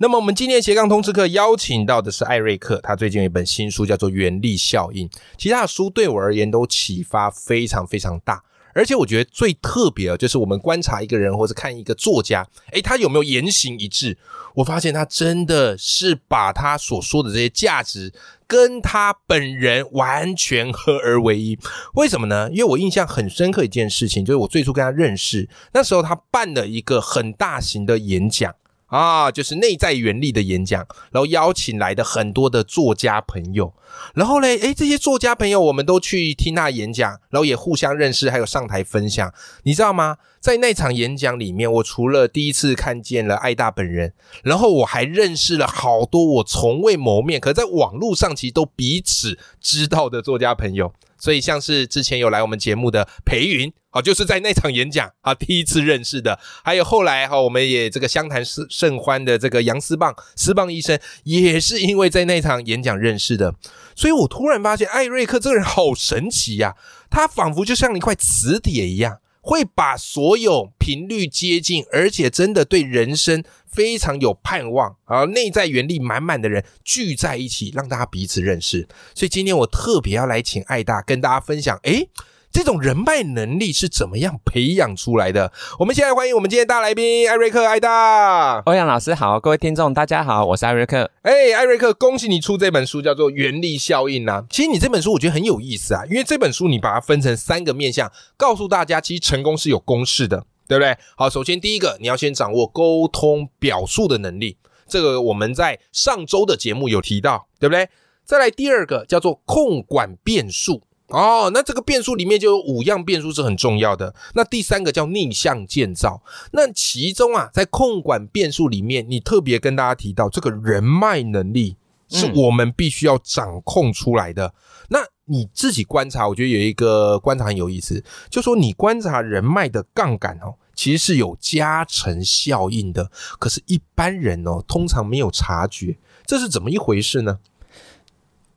那么我们今天斜杠通知课邀请到的是艾瑞克，他最近有一本新书叫做《原力效应》，其他的书对我而言都启发非常非常大，而且我觉得最特别的，就是我们观察一个人或者看一个作家，诶，他有没有言行一致？我发现他真的是把他所说的这些价值跟他本人完全合而为一。为什么呢？因为我印象很深刻一件事情，就是我最初跟他认识，那时候他办了一个很大型的演讲。啊，就是内在原力的演讲，然后邀请来的很多的作家朋友，然后嘞，诶，这些作家朋友我们都去听他演讲，然后也互相认识，还有上台分享，你知道吗？在那场演讲里面，我除了第一次看见了艾大本人，然后我还认识了好多我从未谋面，可在网络上其实都彼此知道的作家朋友。所以像是之前有来我们节目的裴云，好，就是在那场演讲啊第一次认识的，还有后来哈我们也这个相谈甚甚欢的这个杨思棒思棒医生，也是因为在那场演讲认识的。所以我突然发现艾瑞克这个人好神奇呀，他仿佛就像一块磁铁一样。会把所有频率接近，而且真的对人生非常有盼望，而内在原力满满的人聚在一起，让大家彼此认识。所以今天我特别要来请艾大跟大家分享，诶。这种人脉能力是怎么样培养出来的？我们现在欢迎我们今天大来宾艾瑞克艾大欧阳老师好，各位听众大家好，我是艾瑞克。哎，艾瑞克，恭喜你出这本书，叫做《原力效应》呐。其实你这本书我觉得很有意思啊，因为这本书你把它分成三个面向，告诉大家其实成功是有公式的，对不对？好，首先第一个你要先掌握沟通表述的能力，这个我们在上周的节目有提到，对不对？再来第二个叫做控管变数。哦，那这个变数里面就有五样变数是很重要的。那第三个叫逆向建造。那其中啊，在控管变数里面，你特别跟大家提到这个人脉能力是我们必须要掌控出来的。那你自己观察，我觉得有一个观察很有意思，就说你观察人脉的杠杆哦，其实是有加成效应的。可是，一般人哦，通常没有察觉，这是怎么一回事呢？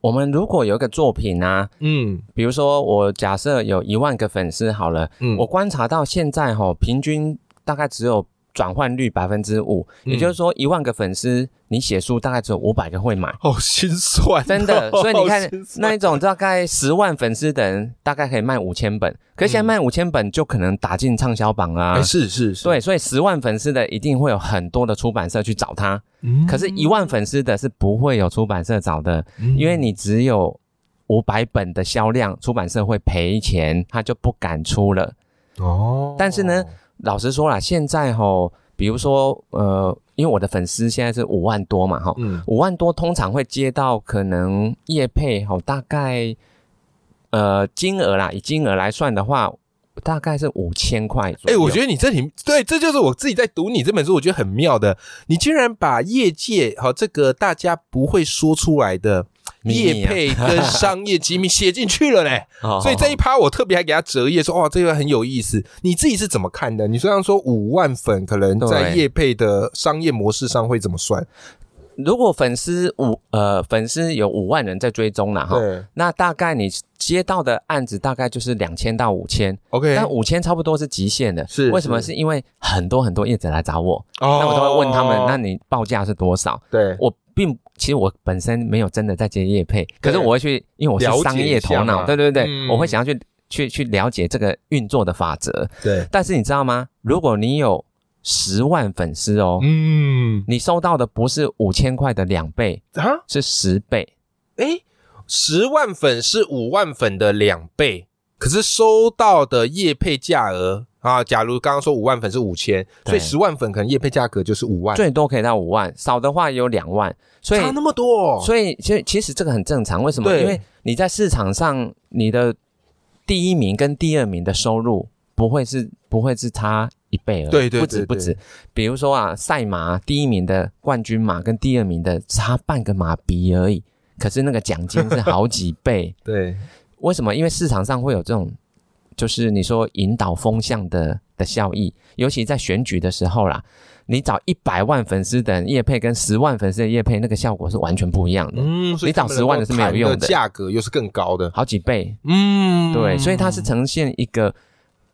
我们如果有一个作品啊，嗯，比如说我假设有一万个粉丝好了，嗯，我观察到现在哈，平均大概只有转换率百分之五，也就是说一万个粉丝。你写书大概只有五百个会买，好心酸，真的。所以你看那一种大概十万粉丝的人，大概可以卖五千本，可是现在卖五千本就可能打进畅销榜啊。是是是，对，所以十万粉丝的一定会有很多的出版社去找他，可是一万粉丝的是不会有出版社找的，因为你只有五百本的销量，出版社会赔钱，他就不敢出了。哦，但是呢，老实说了，现在吼。比如说，呃，因为我的粉丝现在是五万多嘛，哈，五万多通常会接到可能业配，哈，大概，呃，金额啦，以金额来算的话，大概是五千块。哎，我觉得你这里对，这就是我自己在读你这本书，我觉得很妙的，你居然把业界哈这个大家不会说出来的。业配跟商业机密写进去了嘞，所以这一趴我特别还给他折页说，哇，这个很有意思。你自己是怎么看的？你虽然说五万粉可能在业配的商业模式上会怎么算？如果粉丝五呃粉丝有五万人在追踪了哈，那大概你接到的案子大概就是两千到五千，OK，但五千差不多是极限的。是为什么？是因为很多很多业者来找我，那我都会问他们，那你报价是多少？对我。并其实我本身没有真的在接业配，可是我会去，因为我是商业头脑，对对对，我会想要去去去了解这个运作的法则。对，但是你知道吗？如果你有十万粉丝哦，嗯，你收到的不是五千块的两倍啊，是十倍。哎，十万粉是五万粉的两倍，可是收到的业配价额。啊，假如刚刚说五万粉是五千，所以十万粉可能业配价格就是五万，最多可以到五万，少的话有两万，所以差那么多。所以其实其实这个很正常，为什么？因为你在市场上，你的第一名跟第二名的收入不会是不会是差一倍而已，对对，不止不止。比如说啊，赛马第一名的冠军马跟第二名的差半个马鼻而已。可是那个奖金是好几倍。对，为什么？因为市场上会有这种，就是你说引导风向的的效益，尤其在选举的时候啦，你找一百万粉丝的叶配跟十万粉丝的叶配，那个效果是完全不一样的。嗯，所以你找10万的是没有用的的，价格又是更高的。好几倍，嗯，对，所以它是呈现一个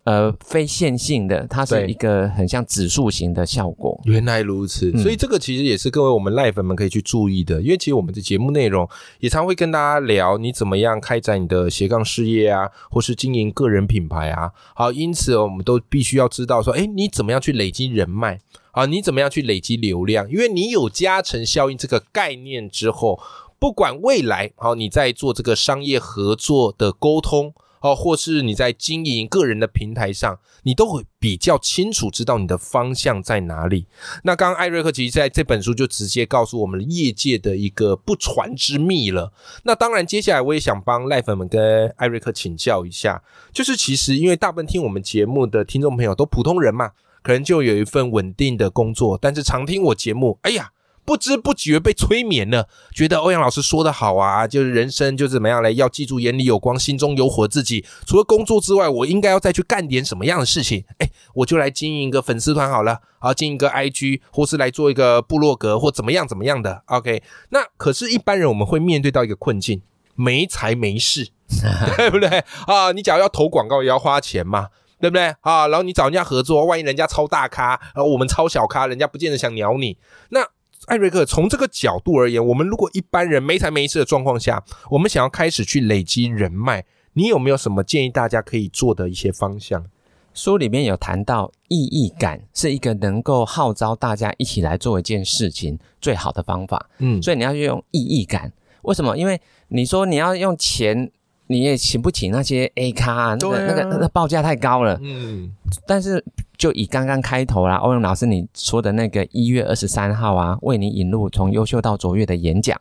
呃非线性的，它是一个很像指数型的效果。原来如此，嗯所以这个其实也是各位我们赖粉们可以去注意的，因为其实我们的节目内容也常会跟大家聊你怎么样开展你的斜杠事业啊，或是经营个人品牌啊。好，因此哦我们都必须要知道说，哎，你怎么样去累积人脉啊？你怎么样去累积流量？因为你有加成效应这个概念之后，不管未来好你在做这个商业合作的沟通。哦，或是你在经营个人的平台上，你都会比较清楚知道你的方向在哪里。那刚刚艾瑞克其实在这本书就直接告诉我们业界的一个不传之秘了。那当然，接下来我也想帮赖粉们跟艾瑞克请教一下，就是其实因为大部分听我们节目的听众朋友都普通人嘛，可能就有一份稳定的工作，但是常听我节目，哎呀。不知不觉被催眠了，觉得欧阳老师说的好啊，就是人生就怎么样嘞，要记住眼里有光，心中有火自己。除了工作之外，我应该要再去干点什么样的事情？哎，我就来经营一个粉丝团好了，啊，经营一个 IG，或是来做一个部落格，或怎么样怎么样的。OK，那可是，一般人我们会面对到一个困境，没财没势，对不对？啊，你假如要投广告，也要花钱嘛。对不对啊？然后你找人家合作，万一人家超大咖，然后我们超小咖，人家不见得想鸟你。那艾瑞克，从这个角度而言，我们如果一般人没财没势的状况下，我们想要开始去累积人脉，你有没有什么建议大家可以做的一些方向？书里面有谈到意义感是一个能够号召大家一起来做一件事情最好的方法，嗯，所以你要用意义感。为什么？因为你说你要用钱，你也请不起那些 A 咖、啊，那个、啊那个那个报价太高了。嗯，但是就以刚刚开头啦，欧阳老师你说的那个一月二十三号啊，为你引入从优秀到卓越的演讲，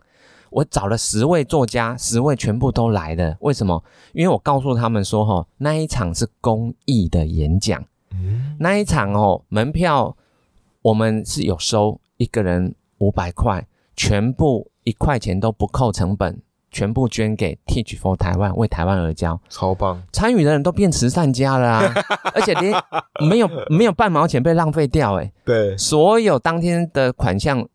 我找了十位作家，十位全部都来了。为什么？因为我告诉他们说，哈，那一场是公益的演讲，那一场哦，门票我们是有收一个人五百块，全部一块钱都不扣成本。全部捐给 Teach for 台湾，为台湾而教。超棒，参与的人都变慈善家了啊，而且连没有没有半毛钱被浪费掉，诶，对，所有当天的款项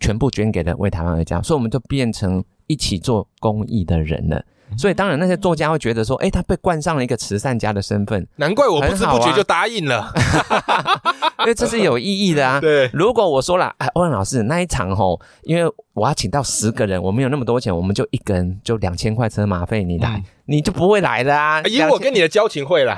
全部捐给了为台湾而教，所以我们就变成一起做公益的人了。所以当然那些作家会觉得说，哎，他被冠上了一个慈善家的身份，难怪我不知不觉就答应了。因为这是有意义的啊。对，如果我说了，哎，欧阳老师那一场吼，因为我要请到十个人，我没有那么多钱，我们就一个人就两千块车马费，你来，你就不会来的啊。以我跟你的交情会啦，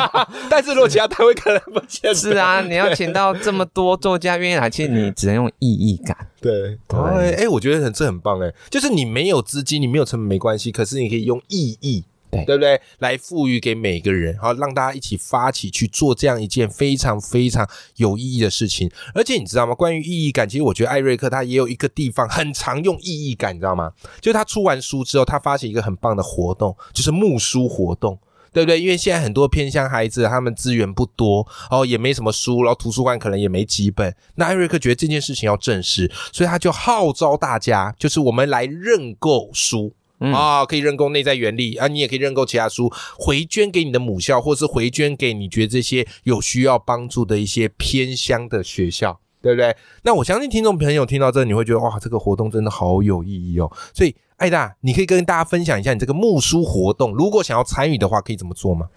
但是如果其他单位可能不见得。是啊，你要请到这么多作家愿意来，其实你只能用意义感。对，对哎哎，我觉得很这很棒哎，就是你没有资金，你没有成本没关系，可是你可以用意义。对不对？来赋予给每个人，好让大家一起发起去做这样一件非常非常有意义的事情。而且你知道吗？关于意义感，其实我觉得艾瑞克他也有一个地方很常用意义感，你知道吗？就是他出完书之后，他发起一个很棒的活动，就是募书活动。对不对？因为现在很多偏乡孩子，他们资源不多，哦，也没什么书，然后图书馆可能也没几本。那艾瑞克觉得这件事情要正视，所以他就号召大家，就是我们来认购书。嗯啊、可以认购内在原力啊，你也可以认购其他书，回捐给你的母校，或是回捐给你觉得这些有需要帮助的一些偏乡的学校，对不对？那我相信听众朋友听到这，你会觉得哇，这个活动真的好有意义哦。所以，艾大，你可以跟大家分享一下你这个募书活动，如果想要参与的话，可以怎么做吗？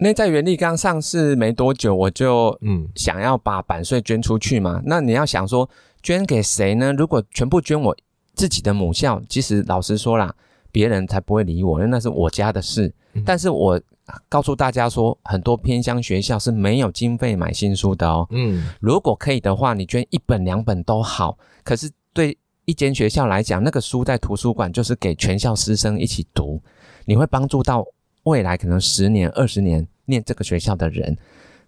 内在原力刚上市没多久，我就嗯，想要把版税捐出去嘛。那你要想说捐给谁呢？如果全部捐我自己的母校，其实老实说啦，别人才不会理我，因为那是我家的事。嗯但是我告诉大家说，很多偏乡学校是没有经费买新书的哦。嗯，如果可以的话，你捐一本两本都好。可是对一间学校来讲，那个书在图书馆就是给全校师生一起读，你会帮助到未来可能十年、二十年念这个学校的人。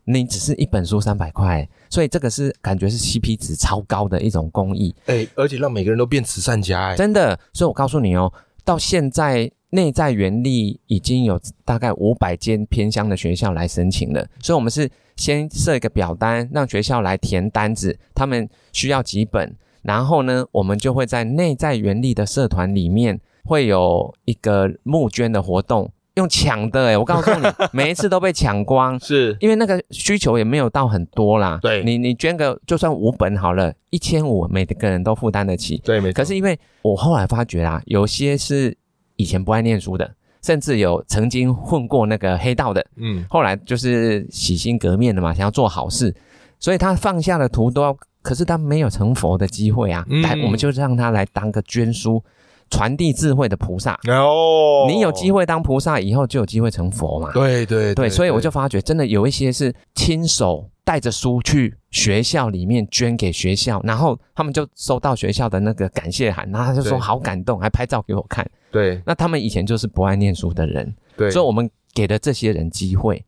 你只是一本书三百块，所以这个是感觉是 CP 值超高的一种公益，哎，而且让每个人都变慈善家，哎，真的。所以我告诉你哦，到现在内在原力已经有大概五百间偏乡的学校来申请了，所以我们是先设一个表单，让学校来填单子，他们需要几本，然后呢，我们就会在内在原力的社团里面会有一个募捐的活动，用抢的哎，我告诉你，每一次都被抢光，是因为那个需求也没有到很多啦。对你你捐个就算五本好了，一千五每个人都负担得起。对，没错。可是因为我后来发觉啦，有些是以前不爱念书的，甚至有曾经混过那个黑道的，嗯，后来就是洗心革面的嘛，想要做好事，所以他放下了屠刀，可是他没有成佛的机会啊。嗯来，我们就让他来当个捐书，传递智慧的菩萨。哦，你有机会当菩萨，以后就有机会成佛嘛。对对对，所以我就发觉，真的有一些是亲手带着书去学校里面捐给学校，然后他们就收到学校的那个感谢函，然后他就说好感动，还拍照给我看。对那他们以前就是不爱念书的人，对，所以我们给了这些人机会。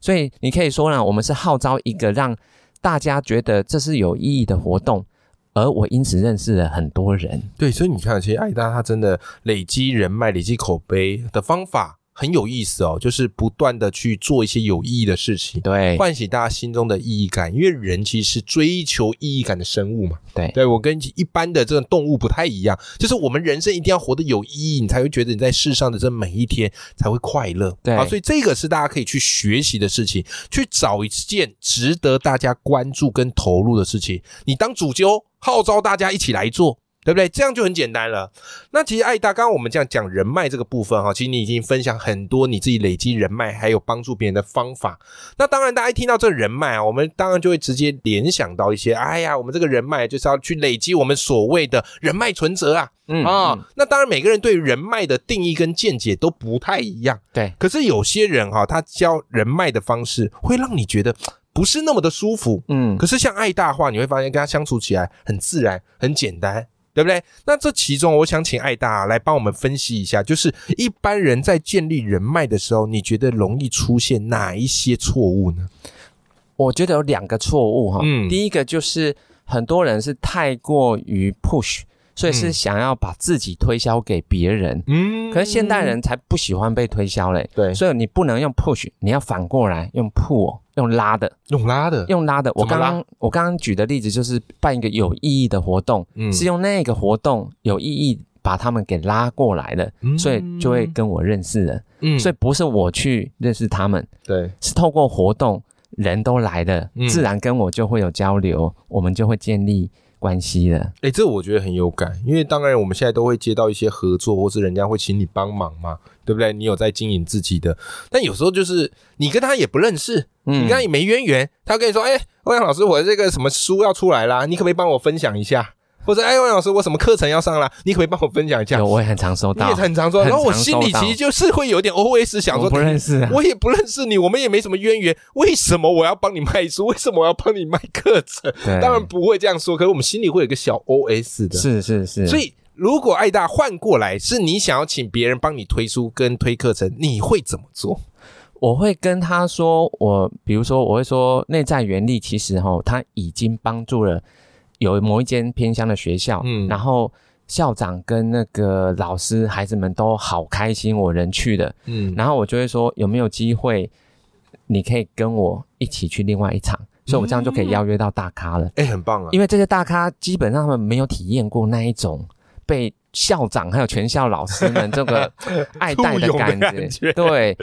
所以你可以说呢，我们是号召一个让大家觉得这是有意义的活动，而我因此认识了很多人。对，所以你看，其实艾达他真的累积人脉、累积口碑的方法很有意思哦，就是不断的去做一些有意义的事情，对唤醒大家心中的意义感。因为人其实是追求意义感的生物嘛。对对我跟一般的这种动物不太一样，就是我们人生一定要活得有意义，你才会觉得你在世上的这每一天才会快乐。对啊，所以这个是大家可以去学习的事情，去找一件值得大家关注跟投入的事情，你当主揪，号召大家一起来做。对不对？这样就很简单了。那其实艾大，刚刚我们这样讲人脉这个部分哈，其实你已经分享很多你自己累积人脉，还有帮助别人的方法。那当然，大家一听到这个人脉啊，我们当然就会直接联想到一些，哎呀，我们这个人脉就是要去累积我们所谓的人脉存折啊。嗯啊、嗯那当然，每个人对于人脉的定义跟见解都不太一样。对可是有些人哈、他教人脉的方式会让你觉得不是那么的舒服。嗯可是像爱大的话，你会发现跟他相处起来很自然、很简单，对不对？那这其中，我想请艾大来帮我们分析一下，就是一般人在建立人脉的时候，你觉得容易出现哪一些错误呢？我觉得有两个错误哈。嗯第一个就是很多人是太过于 push，所以是嗯想要把自己推销给别人。嗯可是现代人才不喜欢被推销嘞，对所以你不能用 push，你要反过来用 pull，用拉的，用拉的，用拉的。我刚刚我刚刚举的例子就是办一个有意义的活动，嗯。是用那个活动有意义把他们给拉过来的，嗯。所以就会跟我认识了。嗯。所以不是我去认识他们，对，是透过活动，人都来了，嗯。自然跟我就会有交流，我们就会建立关系的。哎，这我觉得很有感，因为当然我们现在都会接到一些合作，或是人家会请你帮忙嘛，对不对？你有在经营自己的，但有时候就是你跟他也不认识，嗯你跟他也没渊源，他跟你说：“哎，欧阳老师，我这个什么书要出来啦，你可不可以帮我分享一下？”或者：“哎，王老师，我什么课程要上啦，你可不可以帮我分享一下有，？”我也很常收到你也，很常收到然后我心里其实就是会有点 OS 想说我不认识啊。我也不认识你，我们也没什么渊源，为什么我要帮你卖书？为什么我要帮你卖课程？当然不会这样说，可是我们心里会有一个小 OS 的。是是是，所以如果爱大换过来，是你想要请别人帮你推书跟推课程，你会怎么做？我会跟他说，我比如说我会说内在原力其实哈，他已经帮助了有某一间偏乡的学校，嗯。然后校长跟那个老师孩子们都好开心，我人去的，嗯，然后我就会说有没有机会，你可以跟我一起去另外一场，所以我这样就可以邀约到大咖了。哎、很棒啊！因为这些大咖基本上他们没有体验过那一种被校长还有全校老师们 这个爱戴的感觉。对。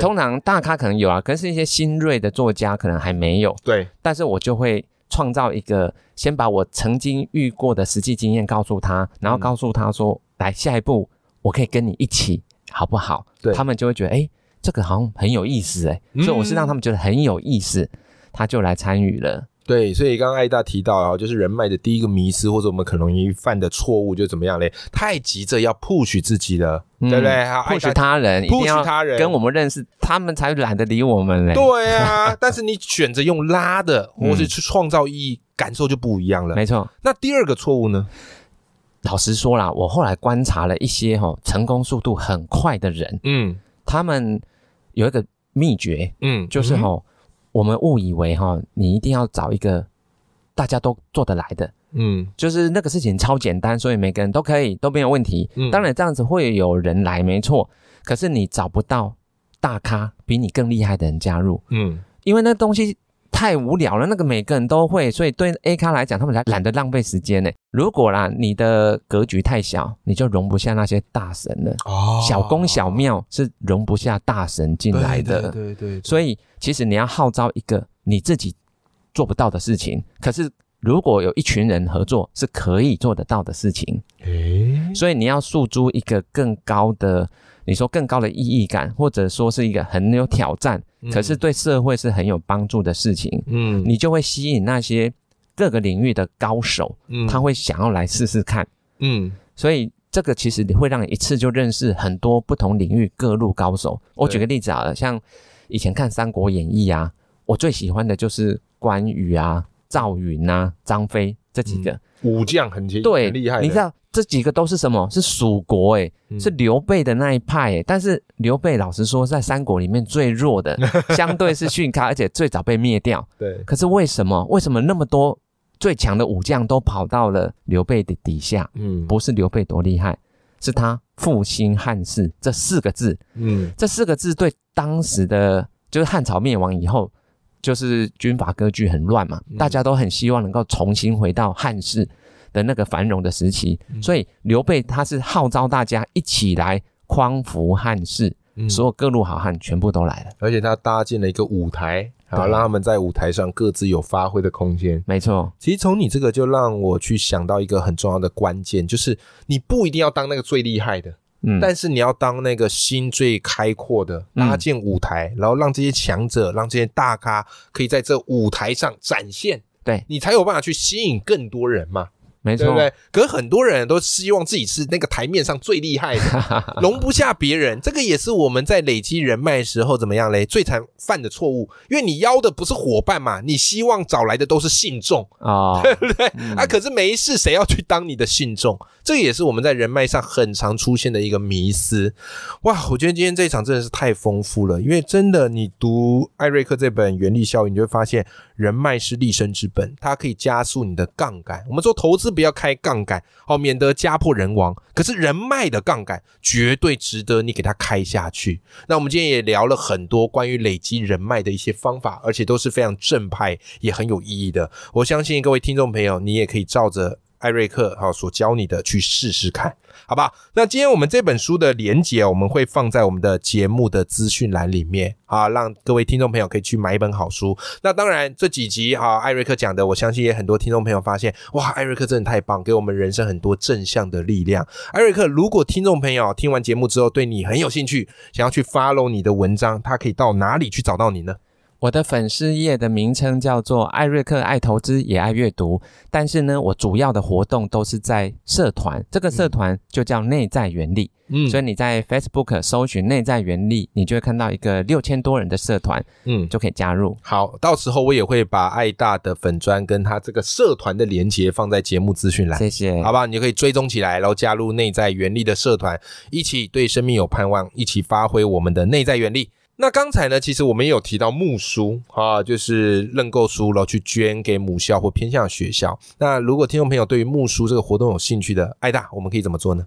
通常大咖可能有啊，可是一些新锐的作家可能还没有。对，但是我就会创造一个，先把我曾经遇过的实际经验告诉他，然后告诉他说，来下一步我可以跟你一起，好不好？对他们就会觉得，哎，这个好像很有意思，哎、所以我是让他们觉得很有意思，他就来参与了。对，所以刚刚艾大提到啊，就是人脉的第一个迷失，或者我们可能容易犯的错误，就怎么样嘞？太急着要 push 自己了，嗯对不对？好，艾 push 他人，push 他人跟我们认识，他们才懒得理我们嘞。对啊，但是你选择用拉的，嗯或是去创造意义，感受就不一样了。没错。那第二个错误呢？老实说啦，我后来观察了一些哈、成功速度很快的人，嗯他们有一个秘诀，嗯，就是哈、我们误以为哈、你一定要找一个大家都做得来的，嗯。就是那个事情超简单，所以每个人都可以都没有问题。嗯。当然这样子会有人来，没错，可是你找不到大咖比你更厉害的人加入，嗯。因为那东西太无聊了，那个每个人都会，所以对 A 咖来讲，他们才懒得浪费时间呢。如果啦，你的格局太小，你就容不下那些大神了。哦，小宫小庙是容不下大神进来的。对对。所以其实你要号召一个你自己做不到的事情，可是如果有一群人合作，是可以做得到的事情。诶，所以你要诉诸一个更高的。你说更高的意义感，或者说是一个很有挑战，可是对社会是很有帮助的事情，嗯，你就会吸引那些各个领域的高手，嗯，他会想要来试试看，嗯，所以这个其实你会让你一次就认识很多不同领域各路高手。我举个例子啊，像以前看《三国演义》啊，我最喜欢的就是关羽啊、赵云啊、张飞这几个。武将，很对，厉害，你知道。这几个都是什么？是蜀国哎，是刘备的那一派哎。但是刘备老实说，在三国里面最弱的，相对是逊咖，而且最早被灭掉。对。可是为什么？为什么那么多最强的武将都跑到了刘备的底下？嗯，不是刘备多厉害，是他复兴汉室这四个字。嗯，这四个字对当时的，就是汉朝灭亡以后，就是军阀割据很乱嘛，大家都很希望能够重新回到汉室。的那个繁荣的时期，所以刘备他是号召大家一起来匡扶汉室，所有各路好汉全部都来了，而且他搭建了一个舞台，然后让他们在舞台上各自有发挥的空间。没错，其实从你这个就让我去想到一个很重要的关键，就是你不一定要当那个最厉害的，嗯，但是你要当那个心最开阔的，搭建舞台，然后让这些强者，让这些大咖可以在这舞台上展现，对。你才有办法去吸引更多人嘛。没错，对不对？可是很多人都希望自己是那个台面上最厉害的，容不下别人。这个也是我们在累积人脉时候怎么样嘞？最常犯的错误。因为你邀的不是伙伴嘛，你希望找来的都是信众啊，对不对？啊，可是没事，谁要去当你的信众？这也是我们在人脉上很常出现的一个迷思。哇，我觉得今天这一场真的是太丰富了。因为真的，你读艾瑞克这本《原力效应》，你就会发现人脉是立身之本，它可以加速你的杠杆。我们说投资。不要开杠杆，好，免得家破人亡。可是人脉的杠杆绝对值得你给它开下去。那我们今天也聊了很多关于累积人脉的一些方法，而且都是非常正派，也很有意义的。我相信各位听众朋友，你也可以照着艾瑞克哈所教你的去试试看。好吧，那今天我们这本书的连结，我们会放在我们的节目的资讯栏里面啊，让各位听众朋友可以去买一本好书。那当然，这几集哈，艾瑞克讲的，我相信也很多听众朋友发现，哇，艾瑞克真的太棒，给我们人生很多正向的力量。艾瑞克，如果听众朋友听完节目之后对你很有兴趣，想要去 follow 你的文章，他可以到哪里去找到你呢？我的粉丝页的名称叫做艾瑞克，爱投资也爱阅读。但是呢，我主要的活动都是在社团，这个社团就叫内在原力。嗯，所以你在 Facebook 搜寻内在原力，你就会看到一个六千多人的社团，嗯，就可以加入。好，到时候我也会把爱大的粉砖跟他这个社团的连接放在节目资讯栏。谢谢，好不好，你就可以追踪起来，然后加入内在原力的社团，一起对生命有盼望，一起发挥我们的内在原力。那刚才呢，其实我们也有提到募书啊，就是认购书，然后去捐给母校或偏向学校。那如果听众朋友对于募书这个活动有兴趣的，爱大，我们可以怎么做呢？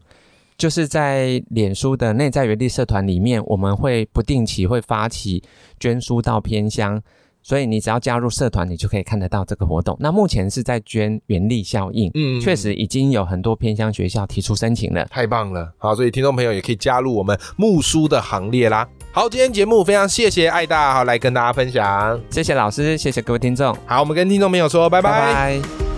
就是在脸书的内在原地社团里面，我们会不定期会发起捐书到偏乡，所以你只要加入社团，你就可以看得到这个活动。那目前是在捐原力效应，嗯，确实已经有很多偏乡学校提出申请了，太棒了。好，所以听众朋友也可以加入我们木书的行列啦。好，今天节目非常谢谢爱大好来跟大家分享，谢谢老师，谢谢各位听众。好，我们跟听众朋友说拜拜。